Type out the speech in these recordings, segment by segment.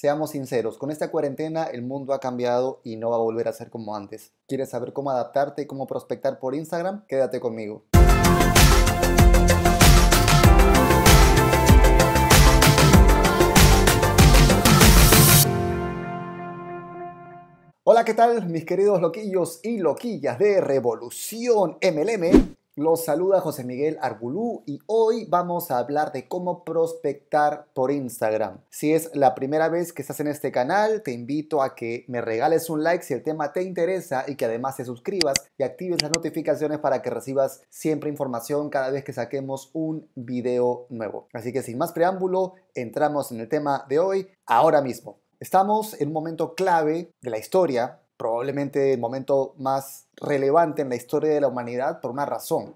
Seamos sinceros, con esta cuarentena el mundo ha cambiado y no va a volver a ser como antes. ¿Quieres saber cómo adaptarte y cómo prospectar por Instagram? Quédate conmigo. Hola, ¿qué tal mis queridos loquillos y loquillas de Revolución MLM? Los saluda José Miguel Argulú y hoy vamos a hablar de cómo prospectar por Instagram. Si es la primera vez que estás en este canal, te invito a que me regales un like si el tema te interesa y que además te suscribas y actives las notificaciones para que recibas siempre información cada vez que saquemos un video nuevo. Así que sin más preámbulo, entramos en el tema de hoy ahora mismo. Estamos en un momento clave de la historia probablemente el momento más relevante en la historia de la humanidad por una razón.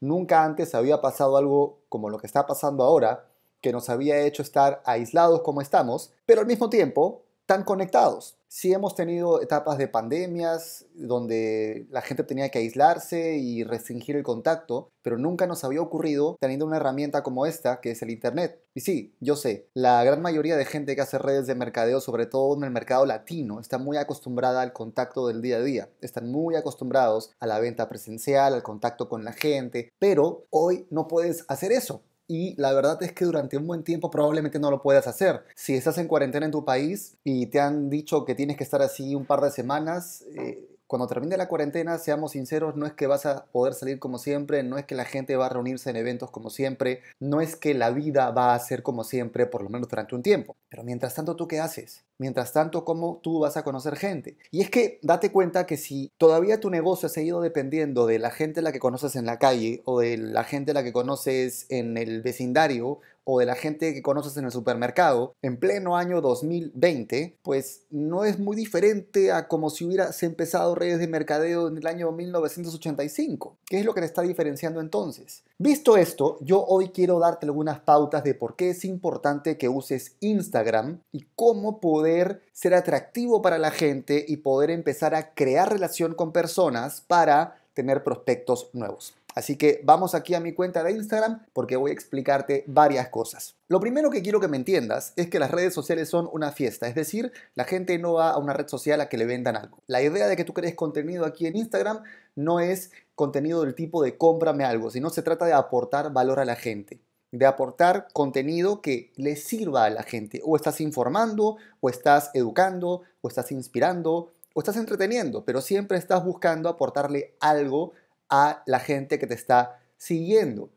Nunca antes había pasado algo como lo que está pasando ahora, que nos había hecho estar aislados como estamos, pero al mismo tiempo tan conectados. Sí hemos tenido etapas de pandemias donde la gente tenía que aislarse y restringir el contacto, pero nunca nos había ocurrido teniendo una herramienta como esta, que es el Internet. Y sí, yo sé, la gran mayoría de gente que hace redes de mercadeo, sobre todo en el mercado latino, está muy acostumbrada al contacto del día a día. Están muy acostumbrados a la venta presencial, al contacto con la gente, pero hoy no puedes hacer eso y la verdad es que durante un buen tiempo probablemente no lo puedas hacer. Si estás en cuarentena en tu país y te han dicho que tienes que estar así un par de semanas, eh, cuando termine la cuarentena, seamos sinceros, no es que vas a poder salir como siempre, no es que la gente va a reunirse en eventos como siempre, no es que la vida va a ser como siempre, por lo menos durante un tiempo. Pero mientras tanto, ¿tú qué haces? Mientras tanto, ¿cómo tú vas a conocer gente? Y es que date cuenta que si todavía tu negocio ha seguido dependiendo de la gente a la que conoces en la calle o de la gente a la que conoces en el vecindario o de la gente que conoces en el supermercado en pleno año 2020, pues no es muy diferente a como si hubieras empezado redes de mercadeo en el año 1985. ¿Qué es lo que te está diferenciando entonces? Visto esto, yo hoy quiero darte algunas pautas de por qué es importante que uses Instagram y cómo poder ser atractivo para la gente y poder empezar a crear relación con personas para tener prospectos nuevos. Así que vamos aquí a mi cuenta de Instagram porque voy a explicarte varias cosas. Lo primero que quiero que me entiendas es que las redes sociales son una fiesta, es decir, la gente no va a una red social a que le vendan algo. La idea de que tú crees contenido aquí en Instagram no es contenido del tipo de cómprame algo, sino se trata de aportar valor a la gente de aportar contenido que le sirva a la gente. O estás informando, o estás educando, o estás inspirando, o estás entreteniendo, pero siempre estás buscando aportarle algo a la gente que te está siguiendo.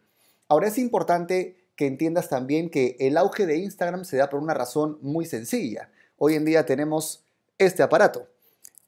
Ahora es importante que entiendas también que el auge de Instagram se da por una razón muy sencilla. Hoy en día tenemos este aparato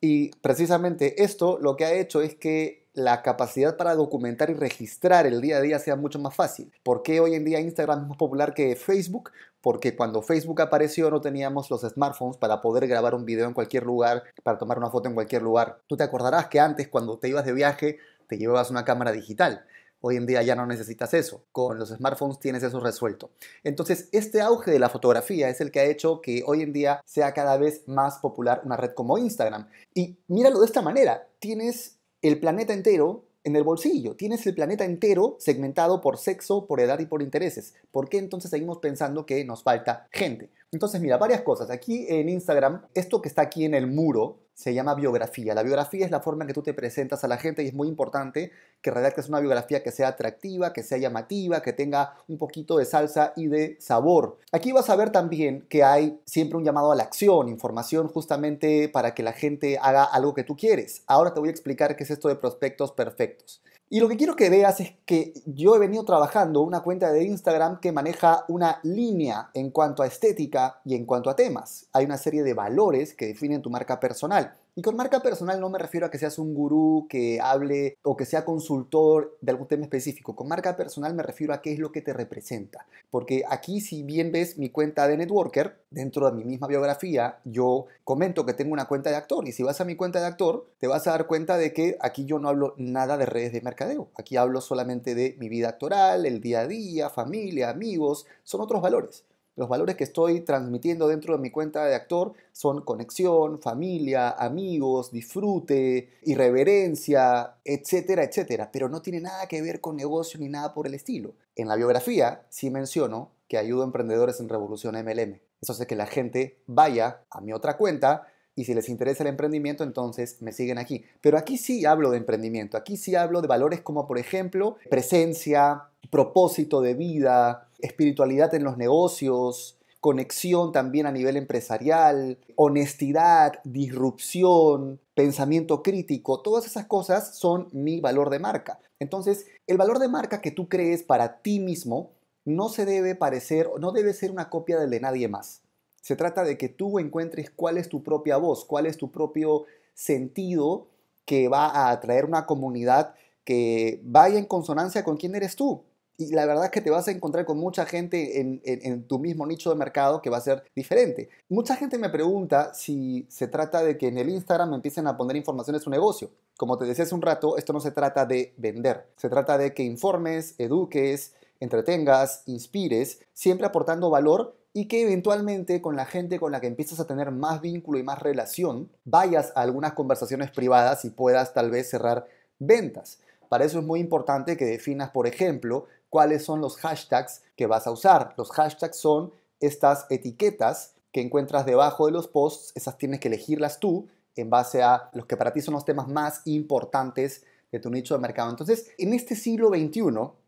y precisamente esto lo que ha hecho es que la capacidad para documentar y registrar el día a día sea mucho más fácil. ¿Por qué hoy en día Instagram es más popular que Facebook? Porque cuando Facebook apareció no teníamos los smartphones para poder grabar un video en cualquier lugar, para tomar una foto en cualquier lugar. Tú te acordarás que antes cuando te ibas de viaje te llevabas una cámara digital. Hoy en día ya no necesitas eso. Con los smartphones tienes eso resuelto. Entonces, este auge de la fotografía es el que ha hecho que hoy en día sea cada vez más popular una red como Instagram. Y míralo de esta manera. Tienes el planeta entero en el bolsillo. Tienes el planeta entero segmentado por sexo, por edad y por intereses. ¿Por qué entonces seguimos pensando que nos falta gente? Entonces, mira, varias cosas. Aquí en Instagram, esto que está aquí en el muro, se llama biografía. La biografía es la forma en que tú te presentas a la gente y es muy importante que redactes una biografía que sea atractiva, que sea llamativa, que tenga un poquito de salsa y de sabor. Aquí vas a ver también que hay siempre un llamado a la acción, información justamente para que la gente haga algo que tú quieres. Ahora te voy a explicar qué es esto de prospectos perfectos. Y lo que quiero que veas es que yo he venido trabajando una cuenta de Instagram que maneja una línea en cuanto a estética y en cuanto a temas. Hay una serie de valores que definen tu marca personal. Y con marca personal no me refiero a que seas un gurú que hable o que sea consultor de algún tema específico. Con marca personal me refiero a qué es lo que te representa. Porque aquí si bien ves mi cuenta de networker, dentro de mi misma biografía, yo comento que tengo una cuenta de actor. Y si vas a mi cuenta de actor, te vas a dar cuenta de que aquí yo no hablo nada de redes de mercadeo. Aquí hablo solamente de mi vida actoral, el día a día, familia, amigos. Son otros valores. Los valores que estoy transmitiendo dentro de mi cuenta de actor son conexión, familia, amigos, disfrute, irreverencia, etcétera, etcétera. Pero no tiene nada que ver con negocio ni nada por el estilo. En la biografía sí menciono que ayudo a emprendedores en Revolución MLM. Eso hace que la gente vaya a mi otra cuenta y si les interesa el emprendimiento, entonces me siguen aquí. Pero aquí sí hablo de emprendimiento, aquí sí hablo de valores como por ejemplo presencia, propósito de vida, espiritualidad en los negocios, conexión también a nivel empresarial, honestidad, disrupción, pensamiento crítico, todas esas cosas son mi valor de marca. Entonces, el valor de marca que tú crees para ti mismo no se debe parecer, no debe ser una copia del de nadie más. Se trata de que tú encuentres cuál es tu propia voz, cuál es tu propio sentido que va a atraer una comunidad que vaya en consonancia con quién eres tú. Y la verdad es que te vas a encontrar con mucha gente en, tu mismo nicho de mercado que va a ser diferente. Mucha gente me pregunta si se trata de que en el Instagram empiecen a poner información de su negocio. Como te decía hace un rato, esto no se trata de vender. Se trata de que informes, eduques, entretengas, inspires, siempre aportando valor y que eventualmente con la gente con la que empiezas a tener más vínculo y más relación, vayas a algunas conversaciones privadas y puedas tal vez cerrar ventas. Para eso es muy importante que definas, por ejemplo, cuáles son los hashtags que vas a usar. Los hashtags son estas etiquetas que encuentras debajo de los posts, esas tienes que elegirlas tú en base a los que para ti son los temas más importantes de tu nicho de mercado. Entonces, en este siglo XXI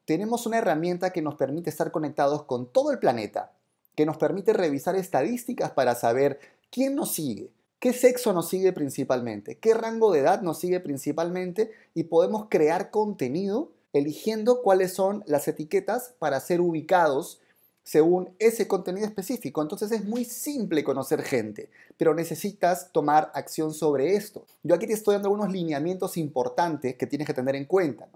tenemos una herramienta que nos permite estar conectados con todo el planeta que nos permite revisar estadísticas para saber quién nos sigue, qué sexo nos sigue principalmente, qué rango de edad nos sigue principalmente y podemos crear contenido eligiendo cuáles son las etiquetas para ser ubicados según ese contenido específico. Entonces es muy simple conocer gente, pero necesitas tomar acción sobre esto. Yo aquí te estoy dando algunos lineamientos importantes que tienes que tener en cuenta.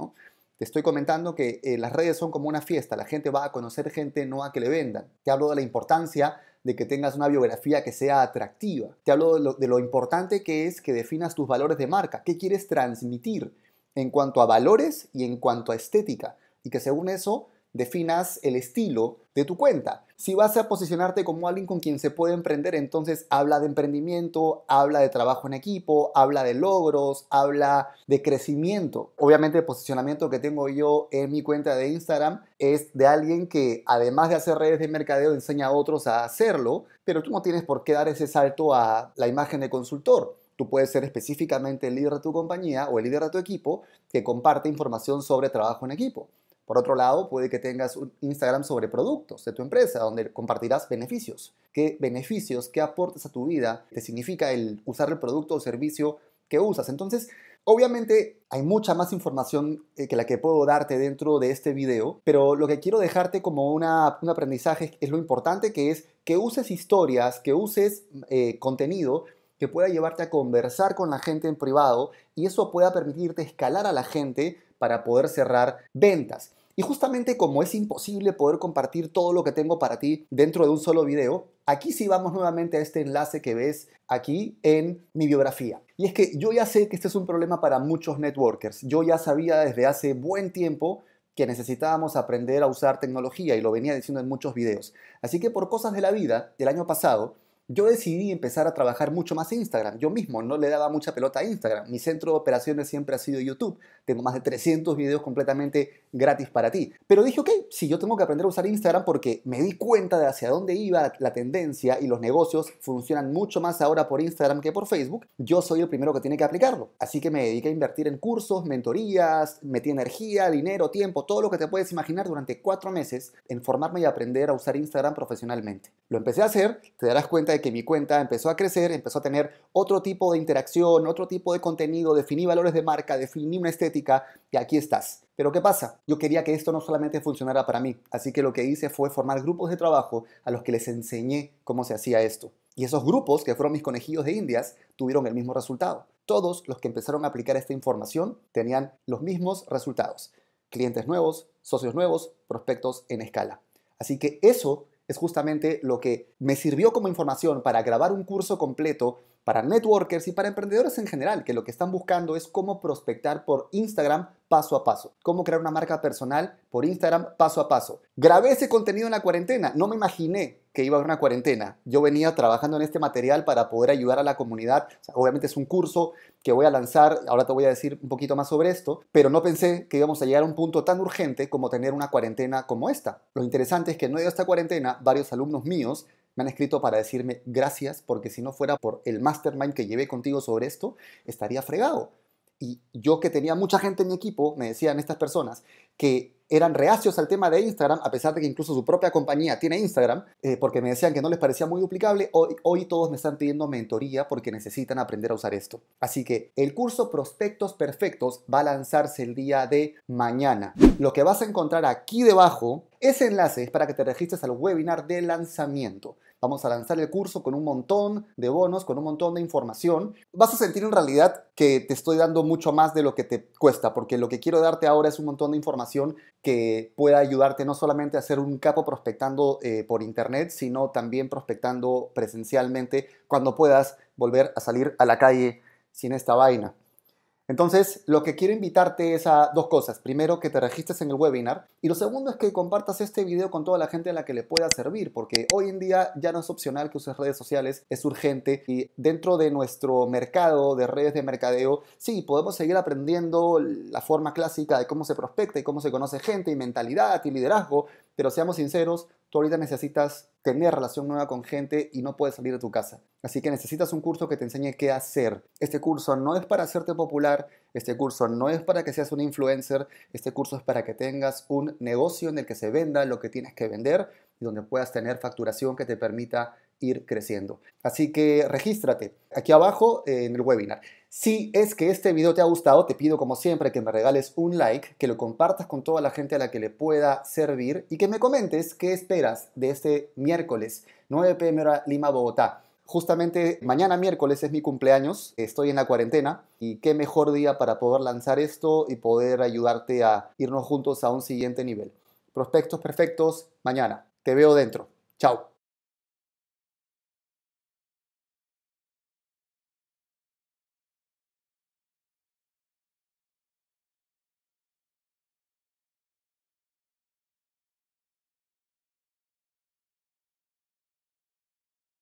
Te estoy comentando que eh, las redes son como una fiesta, la gente va a conocer gente, no a que le vendan. Te hablo de la importancia de que tengas una biografía que sea atractiva. Te hablo de lo, importante que es que definas tus valores de marca, qué quieres transmitir en cuanto a valores y en cuanto a estética. Y que según eso definas el estilo de tu cuenta. Si vas a posicionarte como alguien con quien se puede emprender, entonces habla de emprendimiento, habla de trabajo en equipo, habla de logros, habla de crecimiento. Obviamente el posicionamiento que tengo yo en mi cuenta de Instagram es de alguien que además de hacer redes de mercadeo enseña a otros a hacerlo, pero tú no tienes por qué dar ese salto a la imagen de consultor. Tú puedes ser específicamente el líder de tu compañía o el líder de tu equipo que comparte información sobre trabajo en equipo. Por otro lado, puede que tengas un Instagram sobre productos de tu empresa, donde compartirás beneficios. ¿Qué beneficios, qué aportes a tu vida te significa el usar el producto o servicio que usas? Entonces, Obviamente hay mucha más información eh, que la que puedo darte dentro de este video, pero lo que quiero dejarte como un aprendizaje es lo importante que es que uses historias, que uses eh, contenido que pueda llevarte a conversar con la gente en privado y eso pueda permitirte escalar a la gente para poder cerrar ventas. Y justamente como es imposible poder compartir todo lo que tengo para ti dentro de un solo video, aquí sí vamos nuevamente a este enlace que ves aquí en mi biografía. Y es que yo ya sé que este es un problema para muchos networkers. Yo ya sabía desde hace buen tiempo que necesitábamos aprender a usar tecnología y lo venía diciendo en muchos videos. Así que por cosas de la vida, del año pasado, yo decidí empezar a trabajar mucho más Instagram. Yo mismo no le daba mucha pelota a Instagram. Mi centro de operaciones siempre ha sido YouTube. Tengo más de 300 videos completamente gratis para ti. Pero dije, ok, si yo tengo que aprender a usar Instagram porque me di cuenta de hacia dónde iba la tendencia y los negocios funcionan mucho más ahora por Instagram que por Facebook, yo soy el primero que tiene que aplicarlo. Así que me dediqué a invertir en cursos, mentorías, metí energía, dinero, tiempo, todo lo que te puedes imaginar durante cuatro meses en formarme y aprender a usar Instagram profesionalmente. Lo empecé a hacer, te darás cuenta que mi cuenta empezó a crecer, empezó a tener otro tipo de interacción, otro tipo de contenido, definí valores de marca, definí una estética y aquí estás. Pero ¿qué pasa? Yo quería que esto no solamente funcionara para mí, así que lo que hice fue formar grupos de trabajo a los que les enseñé cómo se hacía esto. Y esos grupos, que fueron mis conejillos de indias, tuvieron el mismo resultado. Todos los que empezaron a aplicar esta información tenían los mismos resultados. Clientes nuevos, socios nuevos, prospectos en escala. Así que eso es justamente lo que me sirvió como información para grabar un curso completo para networkers y para emprendedores en general, que lo que están buscando es cómo prospectar por Instagram paso a paso, cómo crear una marca personal por Instagram paso a paso. Grabé ese contenido en la cuarentena, no me imaginé que iba a haber una cuarentena. Yo venía trabajando en este material para poder ayudar a la comunidad. obviamente es un curso que voy a lanzar, ahora te voy a decir un poquito más sobre esto, pero no pensé que íbamos a llegar a un punto tan urgente como tener una cuarentena como esta. Lo interesante es que en medio de esta cuarentena, varios alumnos míos me han escrito para decirme gracias, porque si no fuera por el mastermind que llevé contigo sobre esto, estaría fregado. Y yo que tenía mucha gente en mi equipo, me decían estas personas que eran reacios al tema de Instagram, a pesar de que incluso su propia compañía tiene Instagram, eh, porque me decían que no les parecía muy duplicable, hoy, hoy todos me están pidiendo mentoría porque necesitan aprender a usar esto. Así que el curso Prospectos Perfectos va a lanzarse el día de mañana. Lo que vas a encontrar aquí debajo, ese enlace es para que te registres al webinar de lanzamiento. Vamos a lanzar el curso con un montón de bonos, con un montón de información. Vas a sentir en realidad que te estoy dando mucho más de lo que te cuesta, porque lo que quiero darte ahora es un montón de información que pueda ayudarte no solamente a ser un capo prospectando eh, por internet, sino también prospectando presencialmente cuando puedas volver a salir a la calle sin esta vaina. Entonces, lo que quiero invitarte es a dos cosas. Primero, que te registres en el webinar. Y lo segundo es que compartas este video con toda la gente a la que le pueda servir, porque hoy en día ya no es opcional que uses redes sociales, es urgente. Y dentro de nuestro mercado de redes de mercadeo, sí, podemos seguir aprendiendo la forma clásica de cómo se prospecta y cómo se conoce gente y mentalidad y liderazgo, pero seamos sinceros, tú ahorita necesitas tener relación nueva con gente y no puedes salir de tu casa. Así que necesitas un curso que te enseñe qué hacer. Este curso no es para hacerte popular, este curso no es para que seas un influencer, este curso es para que tengas un negocio en el que se venda lo que tienes que vender y donde puedas tener facturación que te permita ir creciendo. Así que regístrate aquí abajo en el webinar. Si es que este video te ha gustado, te pido como siempre que me regales un like, que lo compartas con toda la gente a la que le pueda servir y que me comentes qué esperas de este miércoles 9 pm hora Lima, Bogotá. Justamente mañana miércoles es mi cumpleaños, estoy en la cuarentena y qué mejor día para poder lanzar esto y poder ayudarte a irnos juntos a un siguiente nivel. Prospectos perfectos mañana. Te veo dentro. Chao.